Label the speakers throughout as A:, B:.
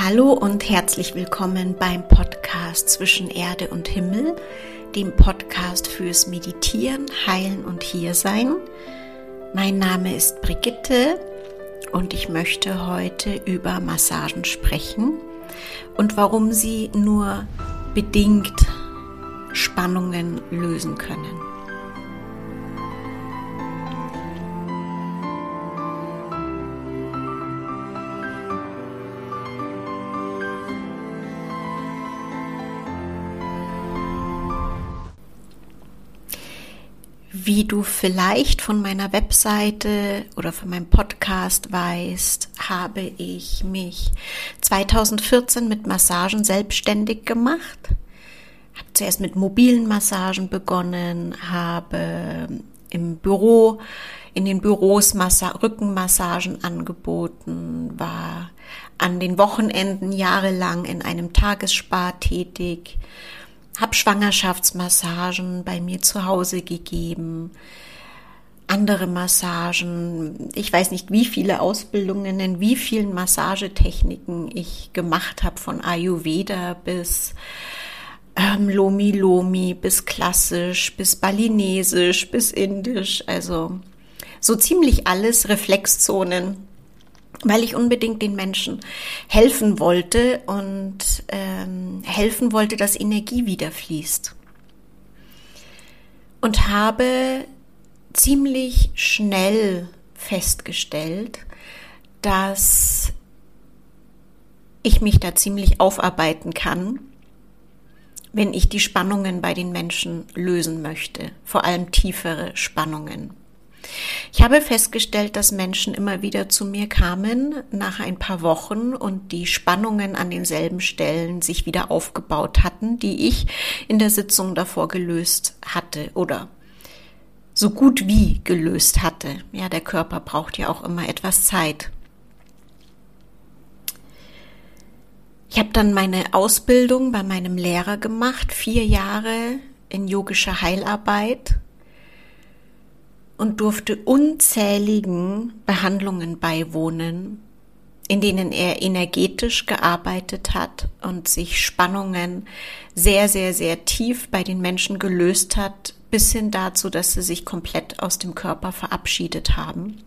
A: Hallo und herzlich willkommen beim Podcast Zwischen Erde und Himmel, dem Podcast fürs Meditieren, Heilen und Hiersein. Mein Name ist Brigitte und ich möchte heute über Massagen sprechen und warum sie nur bedingt Spannungen lösen können. Wie du vielleicht von meiner Webseite oder von meinem Podcast weißt, habe ich mich 2014 mit Massagen selbstständig gemacht. Habe zuerst mit mobilen Massagen begonnen, habe im Büro, in den Büros Massa Rückenmassagen angeboten, war an den Wochenenden jahrelang in einem Tagesspar tätig habe Schwangerschaftsmassagen bei mir zu Hause gegeben, andere Massagen. Ich weiß nicht, wie viele Ausbildungen in wie vielen Massagetechniken ich gemacht habe, von Ayurveda bis ähm, Lomi Lomi, bis klassisch, bis balinesisch, bis indisch. Also so ziemlich alles Reflexzonen weil ich unbedingt den Menschen helfen wollte und ähm, helfen wollte, dass Energie wieder fließt. Und habe ziemlich schnell festgestellt, dass ich mich da ziemlich aufarbeiten kann, wenn ich die Spannungen bei den Menschen lösen möchte, vor allem tiefere Spannungen. Ich habe festgestellt, dass Menschen immer wieder zu mir kamen nach ein paar Wochen und die Spannungen an denselben Stellen sich wieder aufgebaut hatten, die ich in der Sitzung davor gelöst hatte oder so gut wie gelöst hatte. Ja, der Körper braucht ja auch immer etwas Zeit. Ich habe dann meine Ausbildung bei meinem Lehrer gemacht, vier Jahre in yogischer Heilarbeit und durfte unzähligen Behandlungen beiwohnen, in denen er energetisch gearbeitet hat und sich Spannungen sehr, sehr, sehr tief bei den Menschen gelöst hat, bis hin dazu, dass sie sich komplett aus dem Körper verabschiedet haben.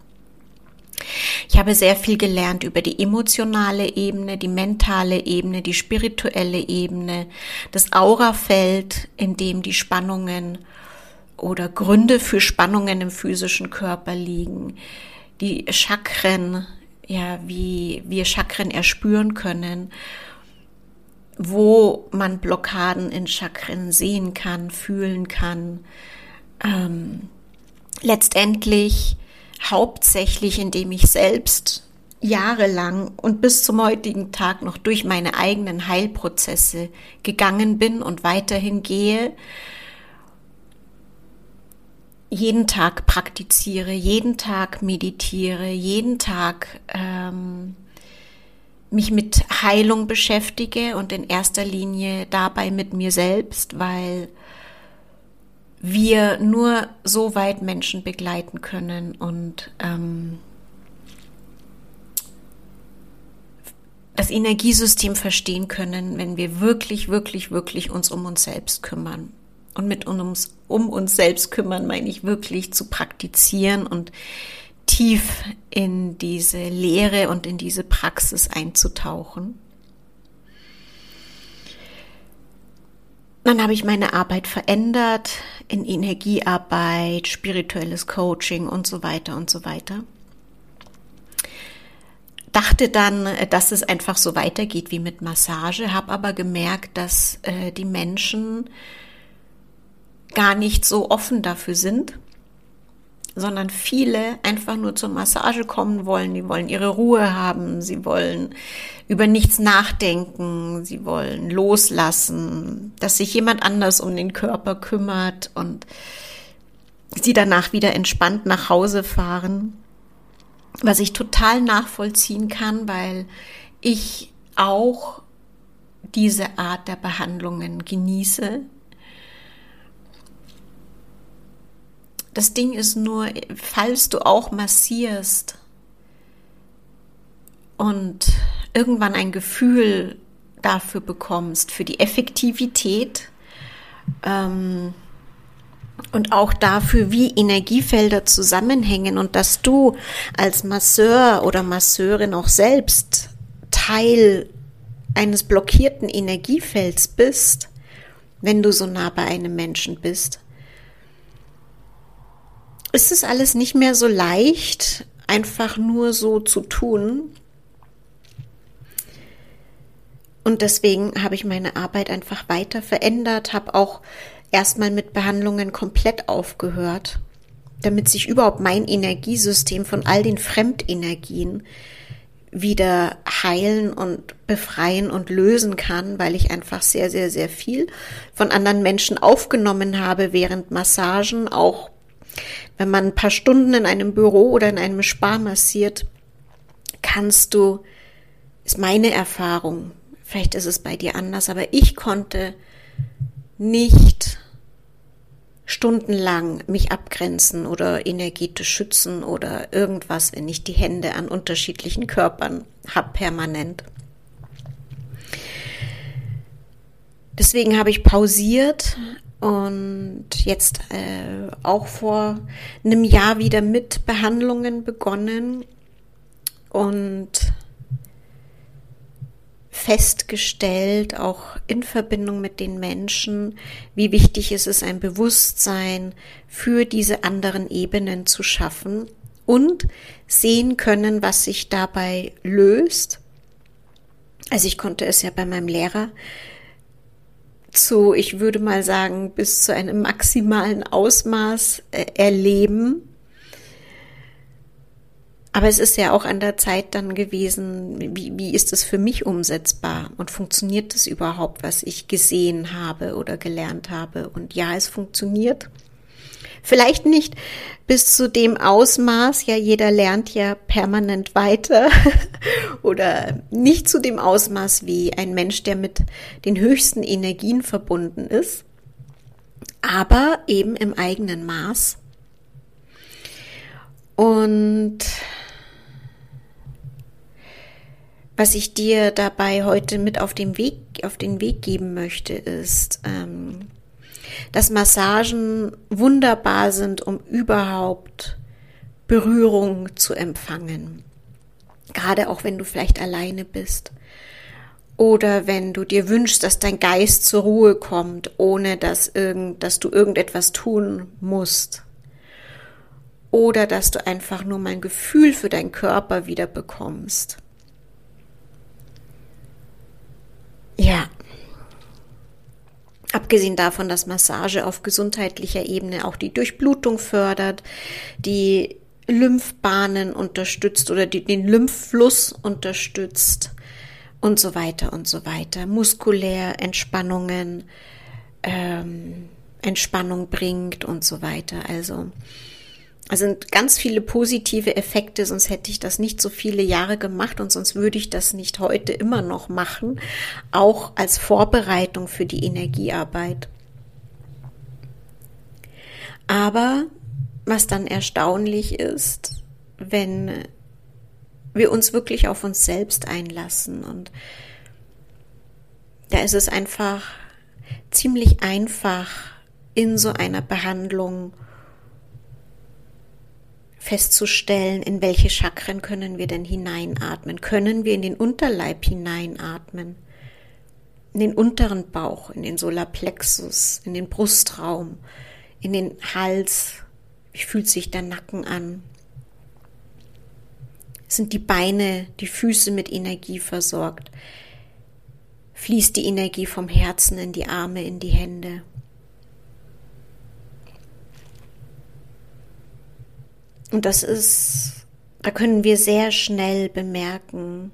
A: Ich habe sehr viel gelernt über die emotionale Ebene, die mentale Ebene, die spirituelle Ebene, das Aurafeld, in dem die Spannungen oder Gründe für Spannungen im physischen Körper liegen, die Chakren, ja, wie wir Chakren erspüren können, wo man Blockaden in Chakren sehen kann, fühlen kann. Ähm, letztendlich hauptsächlich, indem ich selbst jahrelang und bis zum heutigen Tag noch durch meine eigenen Heilprozesse gegangen bin und weiterhin gehe jeden Tag praktiziere, jeden Tag meditiere, jeden Tag ähm, mich mit Heilung beschäftige und in erster Linie dabei mit mir selbst, weil wir nur so weit Menschen begleiten können und ähm, das Energiesystem verstehen können, wenn wir wirklich, wirklich, wirklich uns um uns selbst kümmern und mit uns, um uns selbst kümmern, meine ich wirklich zu praktizieren und tief in diese Lehre und in diese Praxis einzutauchen. Dann habe ich meine Arbeit verändert in Energiearbeit, spirituelles Coaching und so weiter und so weiter. Dachte dann, dass es einfach so weitergeht wie mit Massage, habe aber gemerkt, dass äh, die Menschen gar nicht so offen dafür sind, sondern viele einfach nur zur Massage kommen wollen, die wollen ihre Ruhe haben, sie wollen über nichts nachdenken, sie wollen loslassen, dass sich jemand anders um den Körper kümmert und sie danach wieder entspannt nach Hause fahren, was ich total nachvollziehen kann, weil ich auch diese Art der Behandlungen genieße, Das Ding ist nur, falls du auch massierst und irgendwann ein Gefühl dafür bekommst, für die Effektivität ähm, und auch dafür, wie Energiefelder zusammenhängen und dass du als Masseur oder Masseurin auch selbst Teil eines blockierten Energiefelds bist, wenn du so nah bei einem Menschen bist, ist es alles nicht mehr so leicht, einfach nur so zu tun. Und deswegen habe ich meine Arbeit einfach weiter verändert, habe auch erstmal mit Behandlungen komplett aufgehört, damit sich überhaupt mein Energiesystem von all den Fremdenergien wieder heilen und befreien und lösen kann, weil ich einfach sehr, sehr, sehr viel von anderen Menschen aufgenommen habe während Massagen, auch wenn man ein paar Stunden in einem Büro oder in einem Spa massiert, kannst du, ist meine Erfahrung, vielleicht ist es bei dir anders, aber ich konnte nicht stundenlang mich abgrenzen oder energetisch schützen oder irgendwas, wenn ich die Hände an unterschiedlichen Körpern habe permanent. Deswegen habe ich pausiert und jetzt äh, auch vor einem Jahr wieder mit Behandlungen begonnen und festgestellt, auch in Verbindung mit den Menschen, wie wichtig es ist, ein Bewusstsein für diese anderen Ebenen zu schaffen und sehen können, was sich dabei löst. Also ich konnte es ja bei meinem Lehrer zu, ich würde mal sagen, bis zu einem maximalen Ausmaß äh, erleben aber es ist ja auch an der Zeit dann gewesen, wie, wie ist es für mich umsetzbar und funktioniert es überhaupt, was ich gesehen habe oder gelernt habe? Und ja, es funktioniert. Vielleicht nicht bis zu dem Ausmaß, ja, jeder lernt ja permanent weiter. Oder nicht zu dem Ausmaß wie ein Mensch, der mit den höchsten Energien verbunden ist, aber eben im eigenen Maß. Und was ich dir dabei heute mit auf den Weg, auf den Weg geben möchte, ist, ähm, dass Massagen wunderbar sind, um überhaupt Berührung zu empfangen. Gerade auch wenn du vielleicht alleine bist. Oder wenn du dir wünschst, dass dein Geist zur Ruhe kommt, ohne dass, irgend, dass du irgendetwas tun musst. Oder dass du einfach nur mein Gefühl für deinen Körper wieder bekommst. Ja. Abgesehen davon, dass Massage auf gesundheitlicher Ebene auch die Durchblutung fördert, die Lymphbahnen unterstützt oder die, den Lymphfluss unterstützt und so weiter und so weiter. Muskulär Entspannungen, ähm, Entspannung bringt und so weiter. Also also sind ganz viele positive Effekte, sonst hätte ich das nicht so viele Jahre gemacht und sonst würde ich das nicht heute immer noch machen, auch als Vorbereitung für die Energiearbeit. Aber was dann erstaunlich ist, wenn wir uns wirklich auf uns selbst einlassen und da ist es einfach ziemlich einfach in so einer Behandlung festzustellen, in welche Chakren können wir denn hineinatmen. Können wir in den Unterleib hineinatmen? In den unteren Bauch, in den Solarplexus, in den Brustraum, in den Hals. Wie fühlt sich der Nacken an? Sind die Beine, die Füße mit Energie versorgt? Fließt die Energie vom Herzen in die Arme, in die Hände? Und das ist, da können wir sehr schnell bemerken,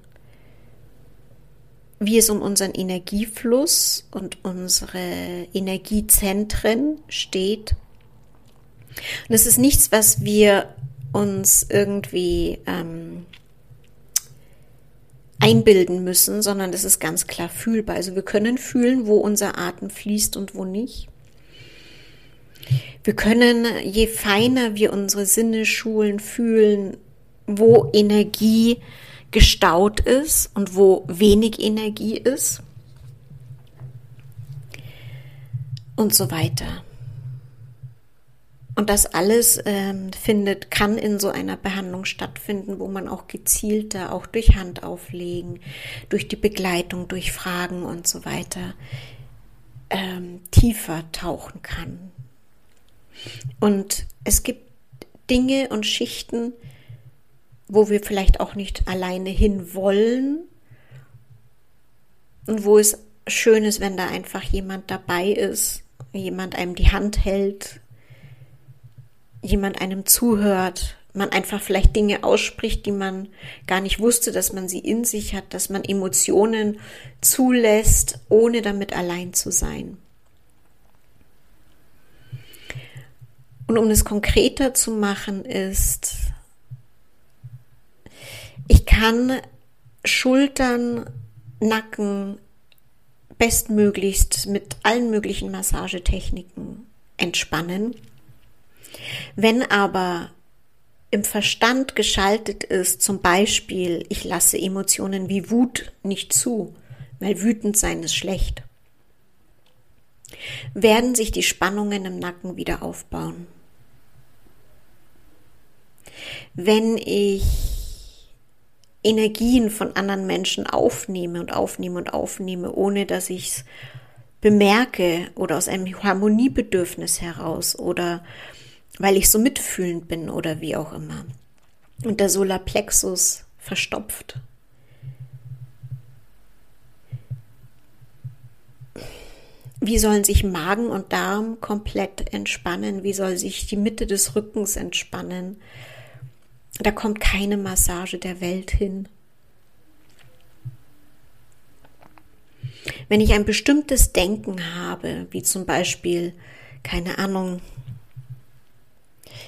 A: wie es um unseren Energiefluss und unsere Energiezentren steht. Und es ist nichts, was wir uns irgendwie ähm, einbilden müssen, sondern es ist ganz klar fühlbar. Also wir können fühlen, wo unser Atem fließt und wo nicht. Wir können, je feiner wir unsere Sinne schulen, fühlen, wo Energie gestaut ist und wo wenig Energie ist und so weiter. Und das alles ähm, findet, kann in so einer Behandlung stattfinden, wo man auch gezielter, auch durch Handauflegen, durch die Begleitung, durch Fragen und so weiter ähm, tiefer tauchen kann. Und es gibt Dinge und Schichten, wo wir vielleicht auch nicht alleine hin wollen und wo es schön ist, wenn da einfach jemand dabei ist, jemand einem die Hand hält, jemand einem zuhört, man einfach vielleicht Dinge ausspricht, die man gar nicht wusste, dass man sie in sich hat, dass man Emotionen zulässt, ohne damit allein zu sein. Und um es konkreter zu machen, ist, ich kann Schultern, Nacken bestmöglichst mit allen möglichen Massagetechniken entspannen. Wenn aber im Verstand geschaltet ist, zum Beispiel, ich lasse Emotionen wie Wut nicht zu, weil wütend sein ist schlecht, werden sich die Spannungen im Nacken wieder aufbauen. Wenn ich Energien von anderen Menschen aufnehme und aufnehme und aufnehme, ohne dass ich es bemerke oder aus einem Harmoniebedürfnis heraus oder weil ich so mitfühlend bin oder wie auch immer. Und der Solarplexus verstopft. Wie sollen sich Magen und Darm komplett entspannen? Wie soll sich die Mitte des Rückens entspannen? Da kommt keine Massage der Welt hin. Wenn ich ein bestimmtes Denken habe, wie zum Beispiel, keine Ahnung,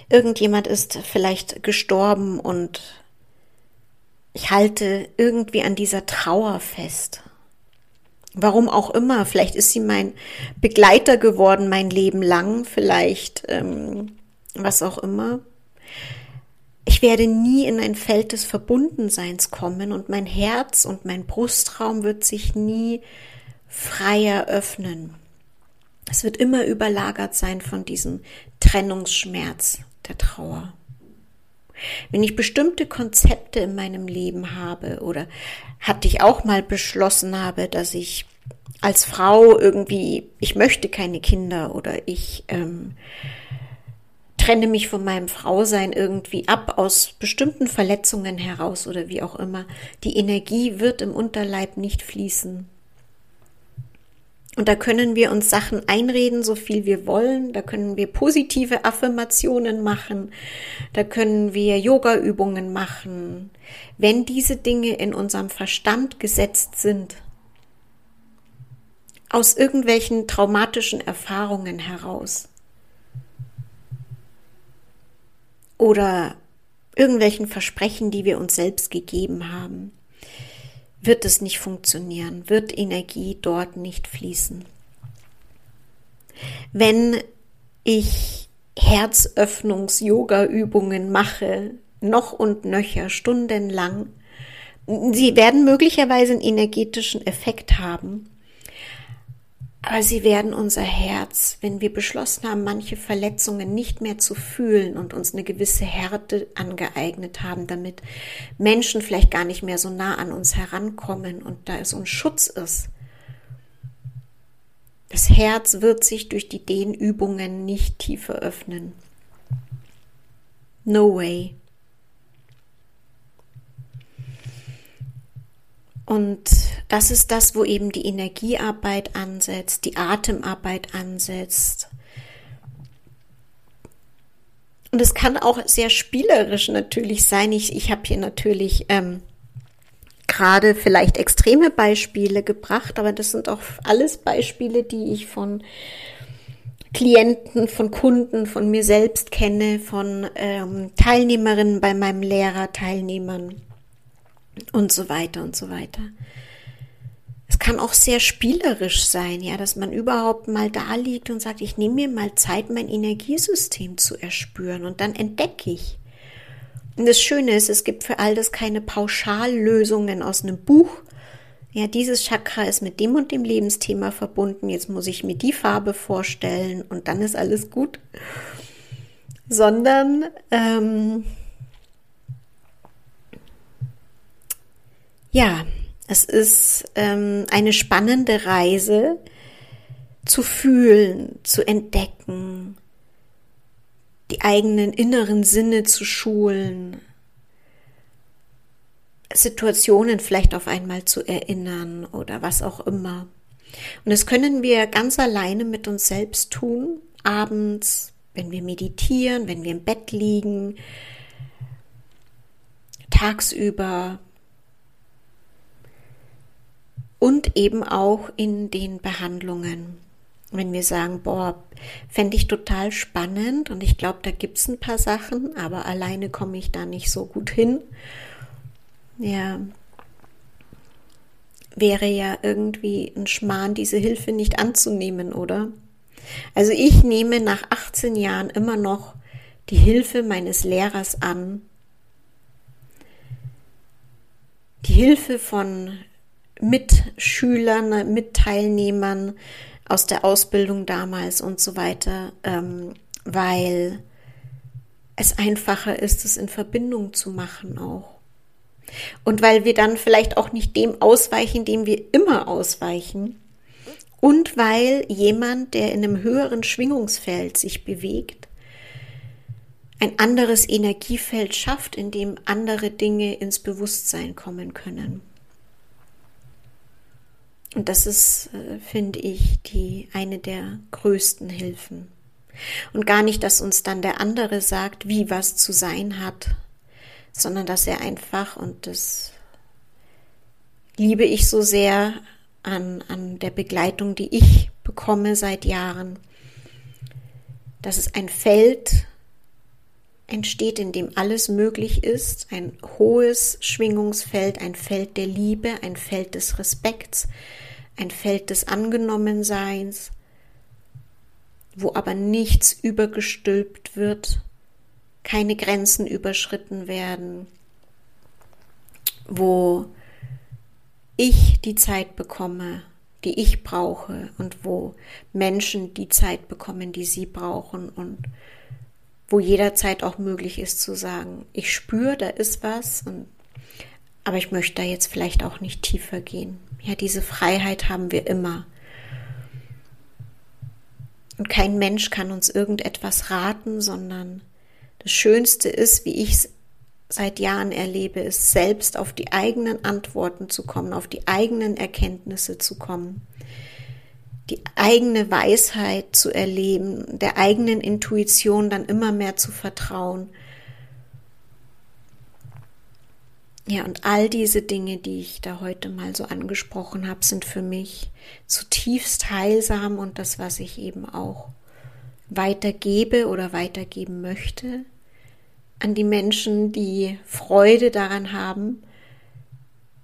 A: irgendjemand ist vielleicht gestorben und ich halte irgendwie an dieser Trauer fest. Warum auch immer, vielleicht ist sie mein Begleiter geworden mein Leben lang, vielleicht ähm, was auch immer. Ich werde nie in ein Feld des Verbundenseins kommen und mein Herz und mein Brustraum wird sich nie freier öffnen. Es wird immer überlagert sein von diesem Trennungsschmerz der Trauer. Wenn ich bestimmte Konzepte in meinem Leben habe oder hatte ich auch mal beschlossen habe, dass ich als Frau irgendwie, ich möchte keine Kinder oder ich ähm, trenne mich von meinem Frausein irgendwie ab aus bestimmten Verletzungen heraus oder wie auch immer. Die Energie wird im Unterleib nicht fließen. Und da können wir uns Sachen einreden, so viel wir wollen. Da können wir positive Affirmationen machen. Da können wir Yoga-Übungen machen. Wenn diese Dinge in unserem Verstand gesetzt sind, aus irgendwelchen traumatischen Erfahrungen heraus oder irgendwelchen Versprechen, die wir uns selbst gegeben haben, wird es nicht funktionieren, wird Energie dort nicht fließen. Wenn ich Herzöffnungs-Yoga-Übungen mache, noch und nöcher, stundenlang, sie werden möglicherweise einen energetischen Effekt haben, aber sie werden unser Herz, wenn wir beschlossen haben, manche Verletzungen nicht mehr zu fühlen und uns eine gewisse Härte angeeignet haben, damit Menschen vielleicht gar nicht mehr so nah an uns herankommen und da so ein Schutz ist. Das Herz wird sich durch die Dehnübungen nicht tiefer öffnen. No way. Und das ist das, wo eben die Energiearbeit ansetzt, die Atemarbeit ansetzt. Und es kann auch sehr spielerisch natürlich sein. Ich, ich habe hier natürlich ähm, gerade vielleicht extreme Beispiele gebracht, aber das sind auch alles Beispiele, die ich von Klienten, von Kunden, von mir selbst kenne, von ähm, Teilnehmerinnen bei meinem Lehrer, Teilnehmern und so weiter und so weiter. Es kann auch sehr spielerisch sein, ja, dass man überhaupt mal da liegt und sagt, ich nehme mir mal Zeit, mein Energiesystem zu erspüren und dann entdecke ich, Und das Schöne ist, es gibt für all das keine Pauschallösungen aus einem Buch. Ja, dieses Chakra ist mit dem und dem Lebensthema verbunden. Jetzt muss ich mir die Farbe vorstellen und dann ist alles gut. Sondern ähm, ja, es ist ähm, eine spannende Reise zu fühlen, zu entdecken, die eigenen inneren Sinne zu schulen, Situationen vielleicht auf einmal zu erinnern oder was auch immer. Und das können wir ganz alleine mit uns selbst tun, abends, wenn wir meditieren, wenn wir im Bett liegen, tagsüber und eben auch in den Behandlungen wenn wir sagen, boah, fände ich total spannend und ich glaube, da gibt es ein paar Sachen, aber alleine komme ich da nicht so gut hin. Ja, wäre ja irgendwie ein Schmarrn, diese Hilfe nicht anzunehmen, oder? Also ich nehme nach 18 Jahren immer noch die Hilfe meines Lehrers an. Die Hilfe von Mitschülern, Mitteilnehmern, aus der Ausbildung damals und so weiter, ähm, weil es einfacher ist, es in Verbindung zu machen auch. Und weil wir dann vielleicht auch nicht dem ausweichen, dem wir immer ausweichen. Und weil jemand, der in einem höheren Schwingungsfeld sich bewegt, ein anderes Energiefeld schafft, in dem andere Dinge ins Bewusstsein kommen können. Und das ist, äh, finde ich, die eine der größten Hilfen. Und gar nicht, dass uns dann der andere sagt, wie was zu sein hat, sondern dass er einfach, und das liebe ich so sehr an, an der Begleitung, die ich bekomme seit Jahren, dass es ein Feld entsteht, in dem alles möglich ist, ein hohes Schwingungsfeld, ein Feld der Liebe, ein Feld des Respekts, ein Feld des Angenommenseins, wo aber nichts übergestülpt wird, keine Grenzen überschritten werden, wo ich die Zeit bekomme, die ich brauche und wo Menschen die Zeit bekommen, die sie brauchen und wo jederzeit auch möglich ist zu sagen, ich spüre, da ist was, und, aber ich möchte da jetzt vielleicht auch nicht tiefer gehen. Ja, diese Freiheit haben wir immer. Und kein Mensch kann uns irgendetwas raten, sondern das Schönste ist, wie ich es seit Jahren erlebe, ist selbst auf die eigenen Antworten zu kommen, auf die eigenen Erkenntnisse zu kommen die eigene Weisheit zu erleben, der eigenen Intuition dann immer mehr zu vertrauen. Ja, und all diese Dinge, die ich da heute mal so angesprochen habe, sind für mich zutiefst heilsam und das, was ich eben auch weitergebe oder weitergeben möchte an die Menschen, die Freude daran haben,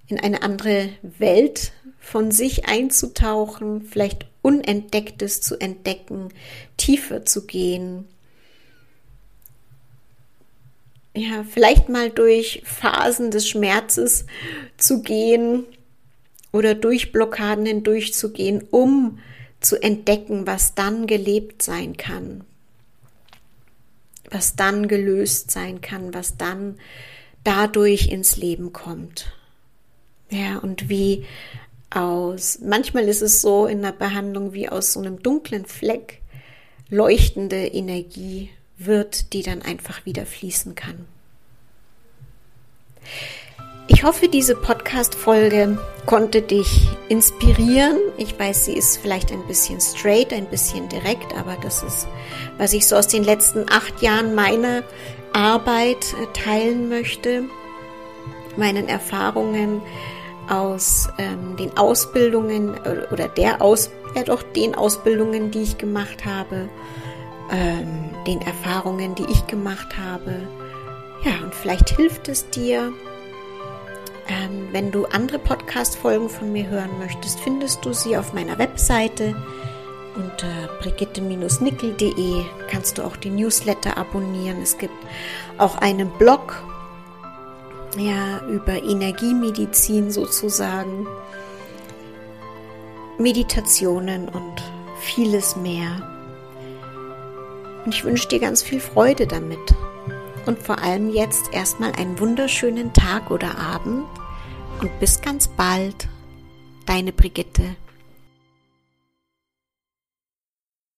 A: in eine andere Welt von sich einzutauchen, vielleicht Unentdecktes zu entdecken, tiefer zu gehen. Ja, vielleicht mal durch Phasen des Schmerzes zu gehen oder durch Blockaden hindurchzugehen, um zu entdecken, was dann gelebt sein kann, was dann gelöst sein kann, was dann dadurch ins Leben kommt. Ja, und wie aus, manchmal ist es so in der Behandlung wie aus so einem dunklen Fleck leuchtende Energie wird, die dann einfach wieder fließen kann. Ich hoffe, diese Podcast-Folge konnte dich inspirieren. Ich weiß, sie ist vielleicht ein bisschen straight, ein bisschen direkt, aber das ist, was ich so aus den letzten acht Jahren meiner Arbeit äh, teilen möchte, meinen Erfahrungen, aus ähm, den Ausbildungen oder der Aus, ja doch den Ausbildungen, die ich gemacht habe, ähm, den Erfahrungen, die ich gemacht habe. Ja, und vielleicht hilft es dir. Ähm, wenn du andere Podcast-Folgen von mir hören möchtest, findest du sie auf meiner Webseite unter brigitte-nickel.de kannst du auch die Newsletter abonnieren. Es gibt auch einen Blog ja, über Energiemedizin sozusagen, Meditationen und vieles mehr. Und ich wünsche dir ganz viel Freude damit. Und vor allem jetzt erstmal einen wunderschönen Tag oder Abend und bis ganz bald, deine Brigitte.